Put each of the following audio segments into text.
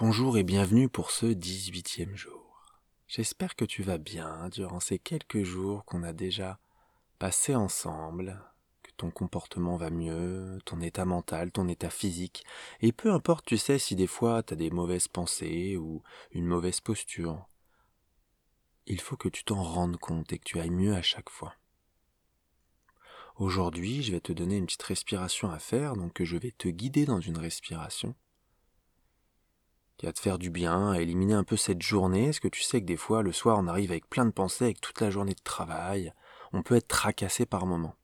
Bonjour et bienvenue pour ce 18e jour. J'espère que tu vas bien durant ces quelques jours qu'on a déjà passés ensemble, que ton comportement va mieux, ton état mental, ton état physique, et peu importe tu sais si des fois tu as des mauvaises pensées ou une mauvaise posture. Il faut que tu t'en rendes compte et que tu ailles mieux à chaque fois. Aujourd'hui, je vais te donner une petite respiration à faire, donc je vais te guider dans une respiration qui va te faire du bien, à éliminer un peu cette journée. Est-ce que tu sais que des fois, le soir, on arrive avec plein de pensées, avec toute la journée de travail, on peut être tracassé par moments.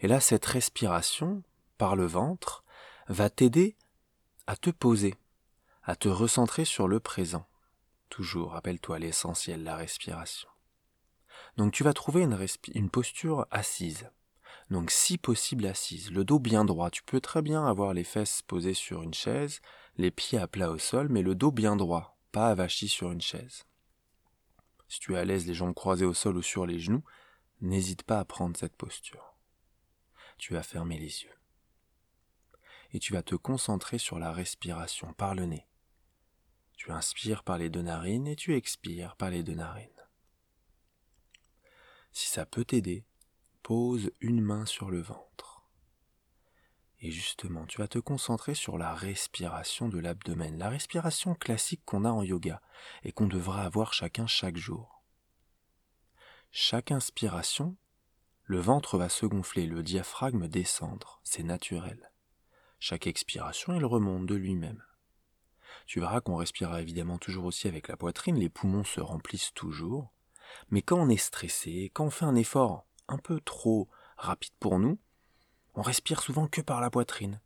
Et là, cette respiration, par le ventre, va t'aider à te poser, à te recentrer sur le présent. Toujours, rappelle-toi l'essentiel, la respiration. Donc tu vas trouver une, une posture assise. Donc si possible assise, le dos bien droit. Tu peux très bien avoir les fesses posées sur une chaise, les pieds à plat au sol, mais le dos bien droit, pas avachi sur une chaise. Si tu es à l'aise les jambes croisées au sol ou sur les genoux, n'hésite pas à prendre cette posture. Tu vas fermer les yeux. Et tu vas te concentrer sur la respiration par le nez. Tu inspires par les deux narines et tu expires par les deux narines. Si ça peut t'aider, pose une main sur le ventre. Et justement, tu vas te concentrer sur la respiration de l'abdomen, la respiration classique qu'on a en yoga et qu'on devra avoir chacun chaque jour. Chaque inspiration, le ventre va se gonfler, le diaphragme descendre, c'est naturel. Chaque expiration, il remonte de lui-même. Tu verras qu'on respirera évidemment toujours aussi avec la poitrine, les poumons se remplissent toujours, mais quand on est stressé, quand on fait un effort un peu trop rapide pour nous, on respire souvent que par la poitrine.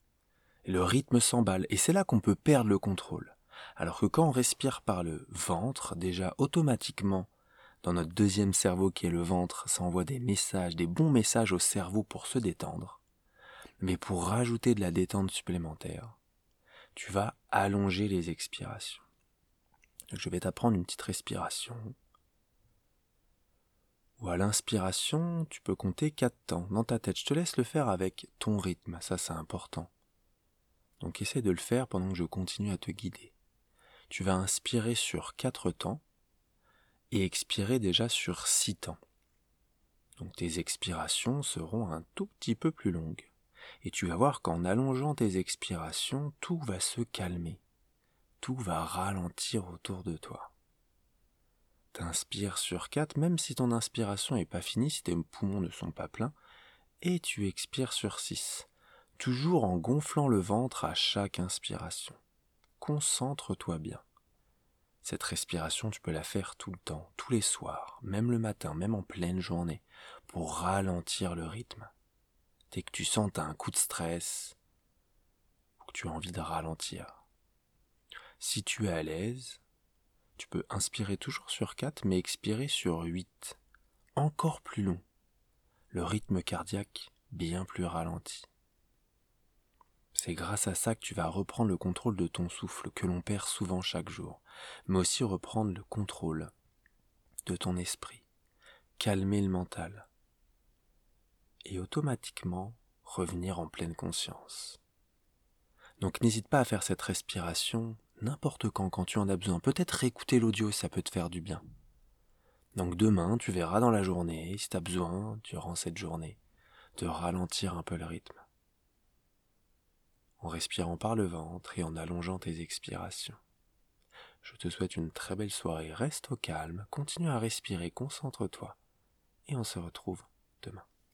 le rythme s'emballe, et c'est là qu'on peut perdre le contrôle. Alors que quand on respire par le ventre, déjà automatiquement, dans notre deuxième cerveau qui est le ventre, ça envoie des messages, des bons messages au cerveau pour se détendre. Mais pour rajouter de la détente supplémentaire, tu vas allonger les expirations. je vais t'apprendre une petite respiration ou à l'inspiration, tu peux compter quatre temps dans ta tête. Je te laisse le faire avec ton rythme, ça c'est important. Donc essaie de le faire pendant que je continue à te guider. Tu vas inspirer sur quatre temps et expirer déjà sur six temps. Donc tes expirations seront un tout petit peu plus longues. Et tu vas voir qu'en allongeant tes expirations, tout va se calmer. Tout va ralentir autour de toi. T'inspires sur 4, même si ton inspiration n'est pas finie, si tes poumons ne sont pas pleins, et tu expires sur 6, toujours en gonflant le ventre à chaque inspiration. Concentre-toi bien. Cette respiration, tu peux la faire tout le temps, tous les soirs, même le matin, même en pleine journée, pour ralentir le rythme. Dès que tu sens un coup de stress, ou que tu as envie de ralentir. Si tu es à l'aise, tu peux inspirer toujours sur 4 mais expirer sur 8. Encore plus long. Le rythme cardiaque bien plus ralenti. C'est grâce à ça que tu vas reprendre le contrôle de ton souffle que l'on perd souvent chaque jour, mais aussi reprendre le contrôle de ton esprit, calmer le mental et automatiquement revenir en pleine conscience. Donc n'hésite pas à faire cette respiration n'importe quand, quand tu en as besoin. Peut-être réécouter l'audio, ça peut te faire du bien. Donc demain, tu verras dans la journée, si tu as besoin, durant cette journée, de ralentir un peu le rythme. En respirant par le ventre et en allongeant tes expirations. Je te souhaite une très belle soirée, reste au calme, continue à respirer, concentre-toi, et on se retrouve demain.